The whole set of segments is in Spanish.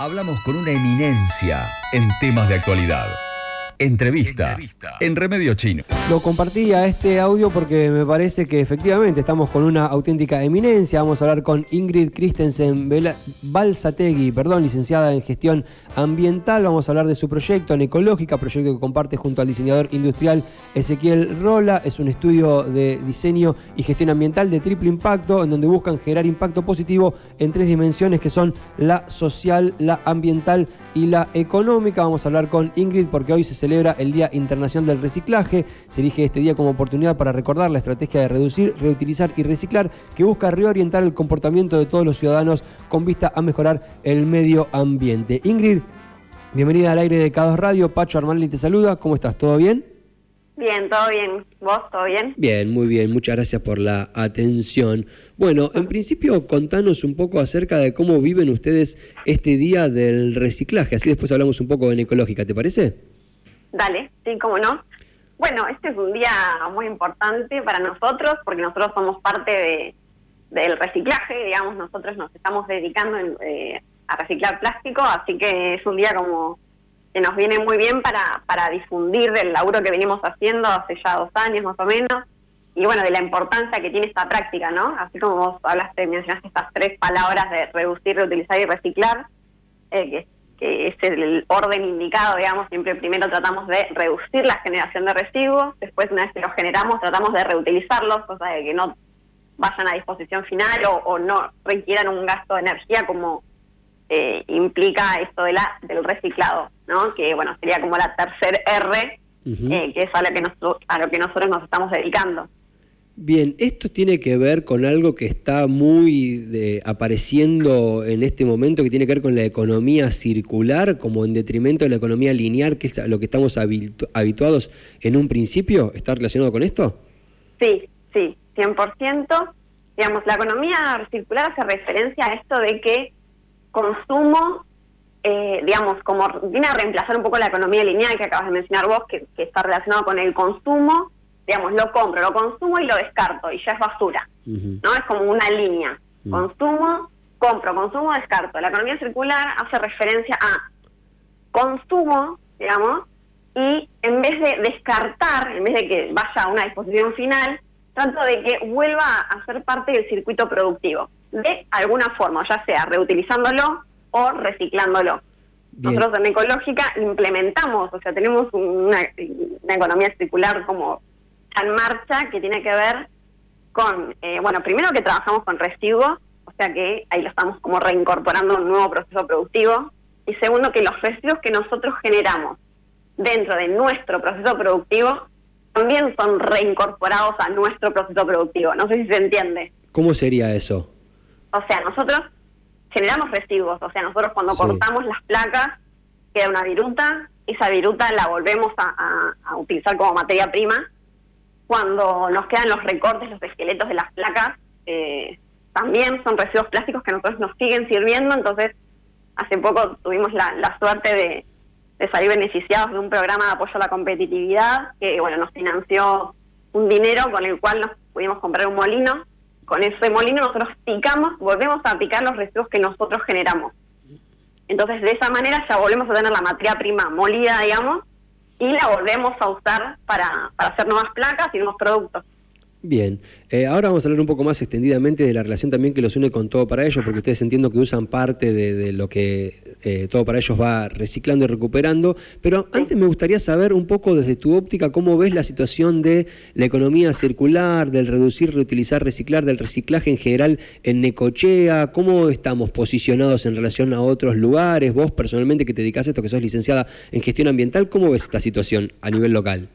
Hablamos con una eminencia en temas de actualidad. Entrevista, en Remedio Chino. Lo compartí a este audio porque me parece que efectivamente estamos con una auténtica eminencia. Vamos a hablar con Ingrid Christensen Balsategui, perdón, licenciada en gestión ambiental. Vamos a hablar de su proyecto en ecológica, proyecto que comparte junto al diseñador industrial Ezequiel Rola. Es un estudio de diseño y gestión ambiental de triple impacto, en donde buscan generar impacto positivo en tres dimensiones que son la social, la ambiental y la económica. Vamos a hablar con Ingrid porque hoy se celebra el Día Internacional del Reciclaje. Se elige este día como oportunidad para recordar la estrategia de reducir, reutilizar y reciclar que busca reorientar el comportamiento de todos los ciudadanos con vista a mejorar el medio ambiente. Ingrid, bienvenida al aire de K2 Radio. Pacho Armani te saluda. ¿Cómo estás? ¿Todo bien? Bien, todo bien. ¿Vos, todo bien? Bien, muy bien. Muchas gracias por la atención. Bueno, en principio contanos un poco acerca de cómo viven ustedes este día del reciclaje. Así después hablamos un poco en ecológica, ¿te parece? Dale, sí, cómo no. Bueno, este es un día muy importante para nosotros porque nosotros somos parte de, del reciclaje, digamos, nosotros nos estamos dedicando eh, a reciclar plástico, así que es un día como que nos viene muy bien para, para difundir el laburo que venimos haciendo hace ya dos años más o menos, y bueno, de la importancia que tiene esta práctica, ¿no? Así como vos hablaste, mencionaste estas tres palabras de reducir, reutilizar y reciclar, eh, que, que, es el orden indicado, digamos, siempre primero tratamos de reducir la generación de residuos, después una vez que los generamos tratamos de reutilizarlos, cosa de que no vayan a disposición final o, no requieran un gasto de energía como eh, implica esto de la, del reciclado, ¿no? Que bueno, sería como la tercer R, eh, que es a lo que, a lo que nosotros nos estamos dedicando. Bien, esto tiene que ver con algo que está muy apareciendo en este momento, que tiene que ver con la economía circular, como en detrimento de la economía lineal, que es a lo que estamos habituados en un principio. ¿Está relacionado con esto? Sí, sí, 100%. Digamos, la economía circular hace referencia a esto de que consumo, eh, digamos, como viene a reemplazar un poco la economía lineal que acabas de mencionar vos, que, está relacionado con el consumo, digamos, lo compro, lo consumo y lo descarto, y ya es basura, ¿no? Es como una línea. Mm. Consumo, compro, consumo, descarto. La economía circular hace referencia a consumo, digamos, y en vez de descartar, en vez de que vaya a una disposición final, trato de que vuelva a ser parte del circuito productivo de alguna forma, ya sea reutilizándolo o reciclándolo. Nosotros en Ecológica implementamos, o sea, tenemos una, economía circular como en marcha que tiene que ver con, eh, bueno, primero que trabajamos con residuos, o sea que ahí lo estamos como reincorporando a un nuevo proceso productivo, y segundo que los residuos que nosotros generamos dentro de nuestro proceso productivo también son reincorporados a nuestro proceso productivo. No sé si se entiende. ¿Cómo sería eso? O sea, nosotros generamos residuos, o sea, nosotros cuando cortamos las placas queda una viruta, esa viruta la volvemos a, utilizar como materia prima. Cuando nos quedan los recortes, los esqueletos de las placas, eh, también son residuos plásticos que a nosotros nos siguen sirviendo, entonces hace poco tuvimos la, suerte de, de, salir beneficiados de un programa de apoyo a la competitividad que bueno nos financió un dinero con el cual nos pudimos comprar un molino con ese molino nosotros picamos, volvemos a picar los residuos que nosotros generamos. Entonces, de esa manera ya volvemos a tener la materia prima molida, digamos, y la volvemos a usar para, hacer nuevas placas y nuevos productos. Bien, eh, ahora vamos a hablar un poco más extendidamente de la relación también que los une con Todo para Ellos, porque ustedes entiendo que usan parte de, lo que eh, Todo para Ellos va reciclando y recuperando, pero antes me gustaría saber un poco desde tu óptica cómo ves la situación de la economía circular, del reducir, reutilizar, reciclar, del reciclaje en general en Necochea, cómo estamos posicionados en relación a otros lugares, vos personalmente que te dedicas a esto, que sos licenciada en gestión ambiental, ¿cómo ves esta situación a nivel local?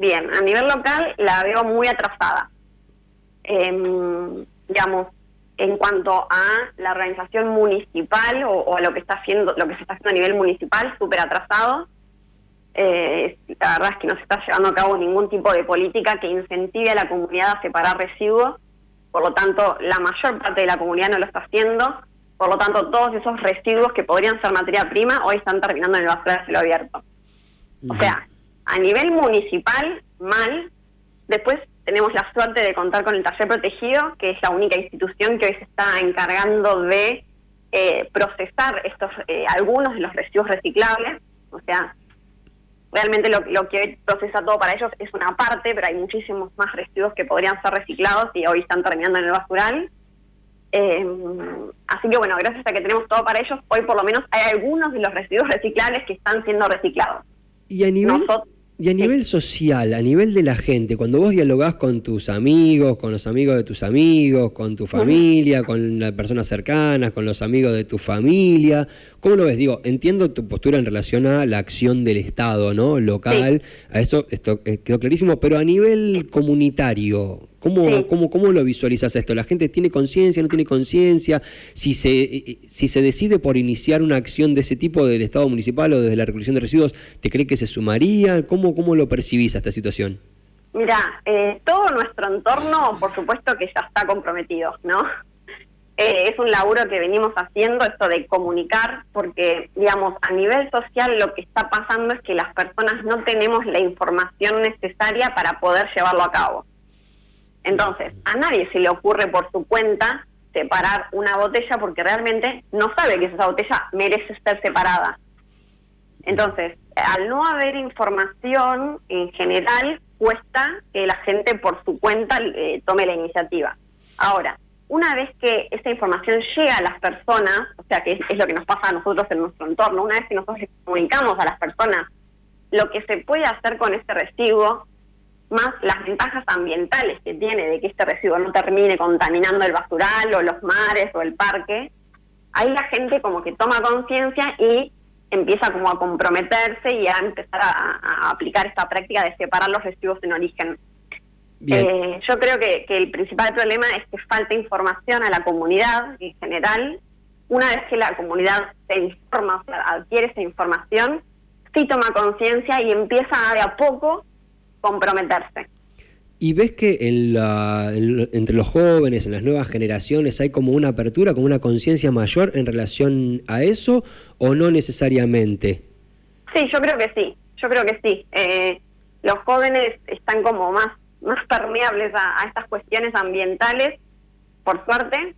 Bien, a nivel local la veo muy atrasada. Em, digamos, en cuanto a la organización municipal o, a lo que está haciendo, lo que se está haciendo a nivel municipal, súper atrasado. Eh, la verdad es que no se está llevando a cabo ningún tipo de política que incentive a la comunidad a separar residuos. Por lo tanto, la mayor parte de la comunidad no lo está haciendo. Por lo tanto, todos esos residuos que podrían ser materia prima hoy están terminando en el basura de cielo abierto. O sea, a nivel municipal, mal. Después tenemos la suerte de contar con el taller protegido, que es la única institución que hoy se está encargando de eh, procesar estos eh, algunos de los residuos reciclables, o sea, realmente lo, lo que procesa todo para ellos es una parte, pero hay muchísimos más residuos que podrían ser reciclados y hoy están terminando en el basural. Eh, así que bueno, gracias a que tenemos todo para ellos, hoy por lo menos hay algunos de los residuos reciclables que están siendo reciclados. Y a nivel, y a nivel social, a nivel de la gente, cuando vos dialogás con tus amigos, con los amigos de tus amigos, con tu familia, con las personas cercanas, con los amigos de tu familia, ¿cómo lo ves? Digo, entiendo tu postura en relación a la acción del Estado, ¿no? Local, a eso esto eh, quedó clarísimo, pero a nivel comunitario, ¿Cómo, cómo, ¿Cómo lo visualizas esto? ¿La gente tiene conciencia, no tiene conciencia? Si se, eh, eh, si se decide por iniciar una acción de ese tipo del Estado municipal o desde la recolección de residuos, ¿te cree que se sumaría? ¿Cómo, cómo lo percibís a esta situación? Mira, eh, todo nuestro entorno, por supuesto que ya está comprometido, ¿no? es un laburo que venimos haciendo, esto de comunicar, porque, digamos, a nivel social lo que está pasando es que las personas no tenemos la información necesaria para poder llevarlo a cabo. Entonces, a nadie se le ocurre por su cuenta separar una botella porque realmente no sabe que esa botella merece ser separada. Entonces, al no haber información en general, cuesta que la gente por su cuenta eh, tome la iniciativa. Ahora, una vez que esa información llega a las personas, o sea, que es, lo que nos pasa a nosotros en nuestro entorno, una vez que nosotros comunicamos a las personas lo que se puede hacer con este residuo, más las ventajas ambientales que tiene de que este residuo no termine contaminando el basural o los mares o el parque, ahí la gente como que toma conciencia y empieza como a comprometerse y a empezar a, aplicar esta práctica de separar los residuos en origen. Eh, yo creo que, que el principal problema es que falta información a la comunidad en general. Una vez que la comunidad se informa, o sea, adquiere esa información, sí toma conciencia y empieza de a poco comprometerse. ¿Y ves que en la, entre los jóvenes, en las nuevas generaciones, hay como una apertura, como una conciencia mayor en relación a eso o no necesariamente? Sí, yo creo que sí, yo creo que sí. Eh, los jóvenes están como más, más permeables a, estas cuestiones ambientales, por suerte.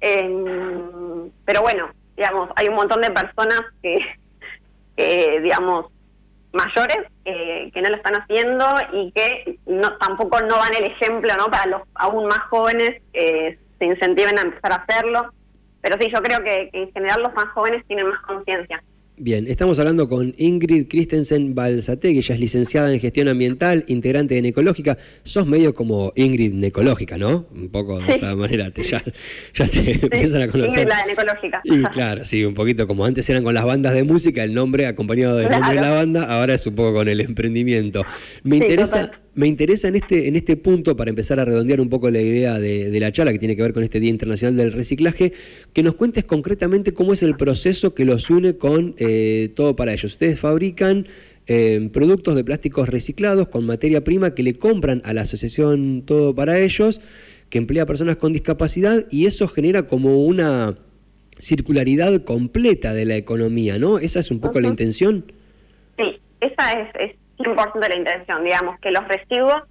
pero bueno, digamos, hay un montón de personas que, que digamos, mayores que no lo están haciendo y que no, tampoco no van el ejemplo ¿no? para los aún más jóvenes que se incentiven a empezar a hacerlo. Pero sí, yo creo que en general los más jóvenes tienen más conciencia. Bien, estamos hablando con Ingrid Christensen Balsategui, ella es licenciada en gestión ambiental, integrante de Necológica. Sos medio como Ingrid Necológica, ¿no? Un poco de esa manera, te, ya, ya te empiezan a conocer. Ingrid la de Necológica. Y claro, sí, un poquito como antes eran con las bandas de música, el nombre acompañado del nombre de la banda, ahora es un poco con el emprendimiento. Me interesa me interesa en este, en este punto, para empezar a redondear un poco la idea de, la charla que tiene que ver con este Día Internacional del Reciclaje, que nos cuentes concretamente cómo es el proceso que los une con eh, todo para ellos. Ustedes fabrican eh, productos de plásticos reciclados con materia prima que le compran a la asociación Todo para ellos, que emplea a personas con discapacidad y eso genera como una circularidad completa de la economía, ¿no? ¿Esa es un poco la intención? Sí, esa es 100% de la intención, digamos, que los residuos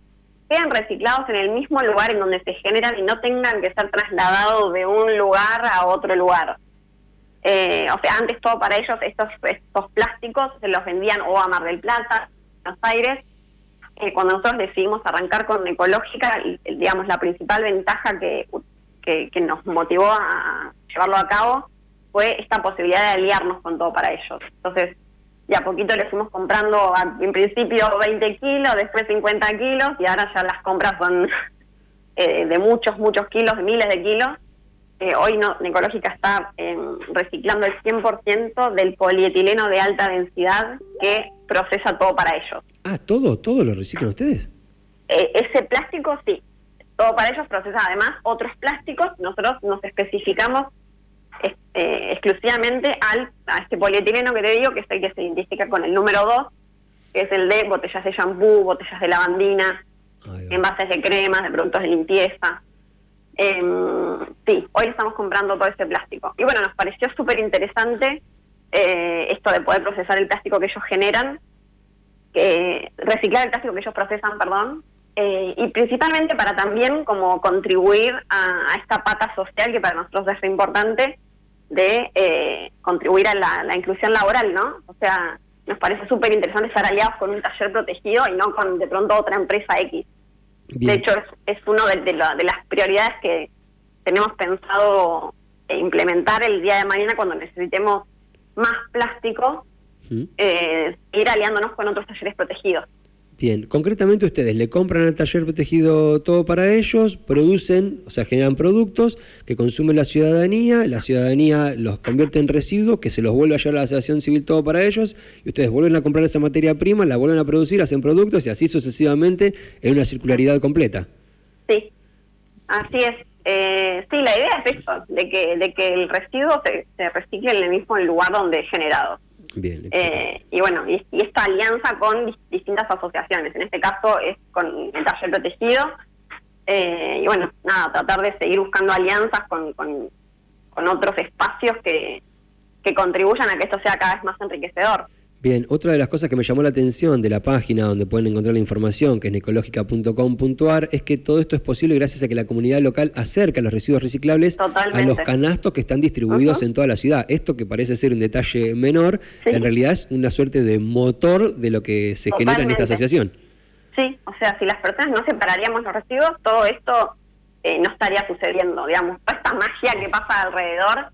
sean reciclados en el mismo lugar en donde se generan y no tengan que ser trasladados de un lugar a otro lugar. Eh, o sea, antes todo para ellos, estos, estos plásticos se los vendían o a Mar del Plata, Buenos Aires. Eh, cuando nosotros decidimos arrancar con Ecológica, digamos, la principal ventaja que, que nos motivó a llevarlo a cabo fue esta posibilidad de aliarnos con todo para ellos. Entonces, y a poquito le fuimos comprando en principio 20 kilos, después 50 kilos y ahora ya las compras son eh, de muchos, muchos kilos, de miles de kilos. Eh, hoy no, Ecológica está em, reciclando el 100% del polietileno de alta densidad que procesa todo para ellos. Ah, ¿todo? ¿Todo lo reciclan ustedes? Eh, ese plástico sí, todo para ellos procesa además otros plásticos, nosotros nos especificamos eh, exclusivamente al, a este polietileno que te digo, que es el que se identifica con el número 2, que es el de botellas de shampoo, botellas de lavandina, envases de cremas, de productos de limpieza. Em, sí, hoy estamos comprando todo este plástico. Y bueno, nos pareció súper interesante eh, esto de poder procesar el plástico que ellos generan, que reciclar el plástico que ellos procesan, perdón, eh, y principalmente para también como contribuir a, a, esta pata social que para nosotros es importante, de eh, contribuir a la, inclusión laboral, ¿no? O sea, nos parece súper interesante estar aliados con un taller protegido y no con de pronto otra empresa X. De hecho, es, es una de, de, las prioridades que tenemos pensado implementar el día de mañana cuando necesitemos más plástico, eh, ir aliándonos con otros talleres protegidos. Bien, concretamente ustedes le compran al taller protegido todo para ellos, producen, o sea, generan productos que consume la ciudadanía, la ciudadanía los convierte en residuos, que se los vuelve a llevar a la asociación civil todo para ellos, y ustedes vuelven a comprar esa materia prima, la vuelven a producir, hacen productos y así sucesivamente en una circularidad completa. Sí, así es. Eh, sí, la idea es eso, de que, de que el residuo se, se recicle en el mismo lugar donde es generado. Eh, y bueno, y, esta alianza con distintas asociaciones, en este caso es con el taller protegido, eh, y bueno, nada, tratar de seguir buscando alianzas con, con, otros espacios que, que contribuyan a que esto sea cada vez más enriquecedor. Bien, otra de las cosas que me llamó la atención de la página donde pueden encontrar la información, que es ecológica.com.ar, es que todo esto es posible gracias a que la comunidad local acerca los residuos reciclables a los canastos que están distribuidos en toda la ciudad. Esto que parece ser un detalle menor, en realidad es una suerte de motor de lo que se genera en esta asociación. Sí, o sea, si las personas no separaríamos los residuos, todo esto eh, no estaría sucediendo, digamos, toda esta magia que pasa alrededor.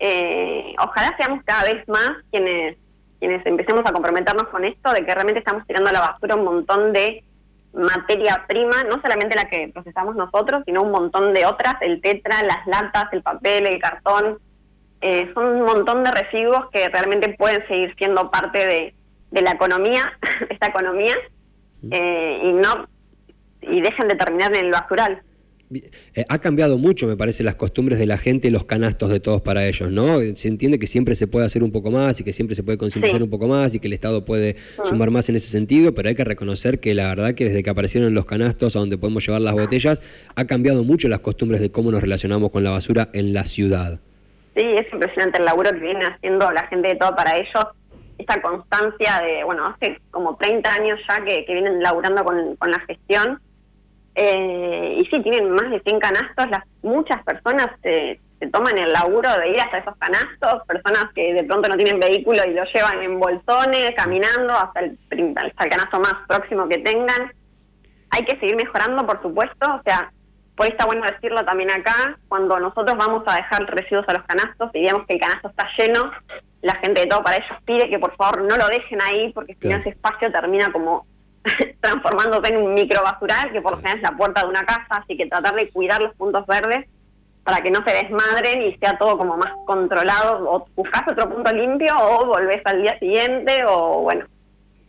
Eh, ojalá seamos cada vez más quienes quienes empecemos a comprometernos con esto, de que realmente estamos tirando a la basura un montón de materia prima, no solamente la que procesamos nosotros, sino un montón de otras, el tetra, las latas, el papel, el cartón, eh, son un montón de residuos que realmente pueden seguir siendo parte de, de la economía, esta economía, eh, y no y dejen de terminar en el basural. Eh, ha cambiado mucho, me parece, las costumbres de la gente, los canastos de todos para ellos, ¿no? Se entiende que siempre se puede hacer un poco más y que siempre se puede concientizar un poco más y que el Estado puede ah. sumar más en ese sentido, pero hay que reconocer que la verdad que desde que aparecieron los canastos a donde podemos llevar las botellas, ha cambiado mucho las costumbres de cómo nos relacionamos con la basura en la ciudad. Sí, es impresionante el laburo que viene haciendo la gente de todo para ellos, esta constancia de, bueno, hace como 30 años ya que, vienen laburando con, con la gestión eh, y sí, tienen más de 100 canastos. Las, muchas personas se, toman el laburo de ir hasta esos canastos, personas que de pronto no tienen vehículo y lo llevan en bolsones, caminando hasta el, hasta el canasto más próximo que tengan. Hay que seguir mejorando, por supuesto, o sea, por eso está bueno decirlo también acá, cuando nosotros vamos a dejar residuos a los canastos y digamos que el canasto está lleno, la gente de todo para ellos pide que por favor no lo dejen ahí porque si no ese espacio termina como transformándose en un micro basural, que por lo general es la puerta de una casa, así que tratar de cuidar los puntos verdes para que no se desmadren y sea todo como más controlado, o buscas otro punto limpio o volvés al día siguiente, o bueno,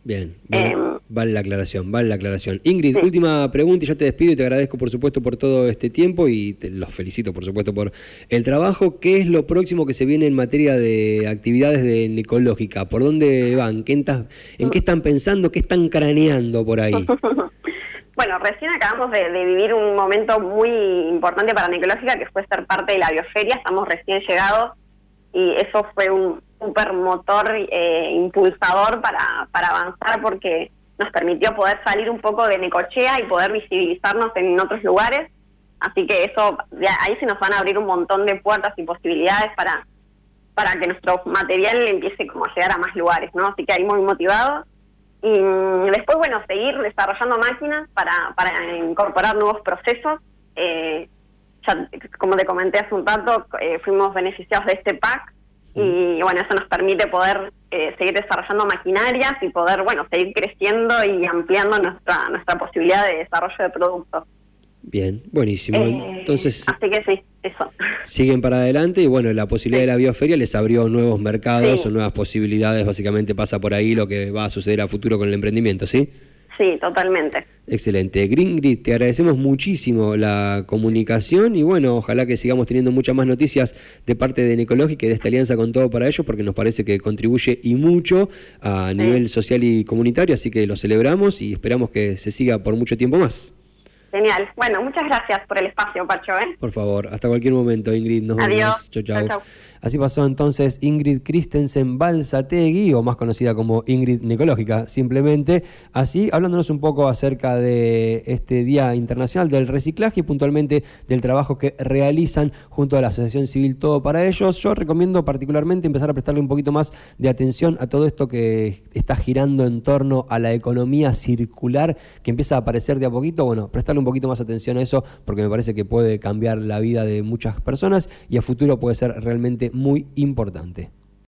Bien, em, vale la aclaración, vale la aclaración. Ingrid, última pregunta y ya te despido y te agradezco por supuesto por todo este tiempo y te los felicito por supuesto por el trabajo. ¿Qué es lo próximo que se viene en materia de actividades de ecológica? ¿Por dónde van? ¿Qué ¿En qué están pensando? ¿Qué están craneando por ahí? bueno, recién acabamos de, vivir un momento muy importante para Necológica que fue ser parte de la bioferia. Estamos recién llegados y eso fue un super motor eh, impulsador para, avanzar porque nos permitió poder salir un poco de Necochea y poder visibilizarnos en otros lugares. Así que eso, ahí se nos van a abrir un montón de puertas y posibilidades para, para que nuestro material empiece a llegar a más lugares, ¿no? Así que ahí muy motivados. Y después, bueno, seguir desarrollando máquinas para, incorporar nuevos procesos. Eh, ya, como te comenté hace un rato, eh, fuimos beneficiados de este PAC y bueno, eso nos permite poder eh, seguir desarrollando maquinarias y poder, bueno, seguir creciendo y ampliando nuestra, nuestra posibilidad de desarrollo de productos. Bien, buenísimo. Eh, Entonces, así que sí, eso. Siguen para adelante y bueno, la posibilidad de la bioferia les abrió nuevos mercados o nuevas posibilidades, básicamente pasa por ahí lo que va a suceder a futuro con el emprendimiento, ¿sí? Sí, totalmente. Excelente. Gringrid, te agradecemos muchísimo la comunicación y bueno, ojalá que sigamos teniendo muchas más noticias de parte de Necológica y de esta alianza con todo para ellos, porque nos parece que contribuye y mucho a nivel social y comunitario, así que lo celebramos y esperamos que se siga por mucho tiempo más. Genial. Bueno, muchas gracias por el espacio, Pacho. ¿eh? Por favor, hasta cualquier momento, Ingrid. Nos Adiós. Chau, chau. Así pasó entonces Ingrid Christensen Balsategui, o más conocida como Ingrid Necológica, simplemente. Así, hablándonos un poco acerca de este Día Internacional del Reciclaje y puntualmente del trabajo que realizan junto a la Asociación Civil Todo para Ellos. Yo recomiendo particularmente empezar a prestarle un poquito más de atención a todo esto que está girando en torno a la economía circular que empieza a aparecer de a poquito. Bueno, prestarle un poquito más atención a eso porque me parece que puede cambiar la vida de muchas personas y a futuro puede ser realmente muy importante.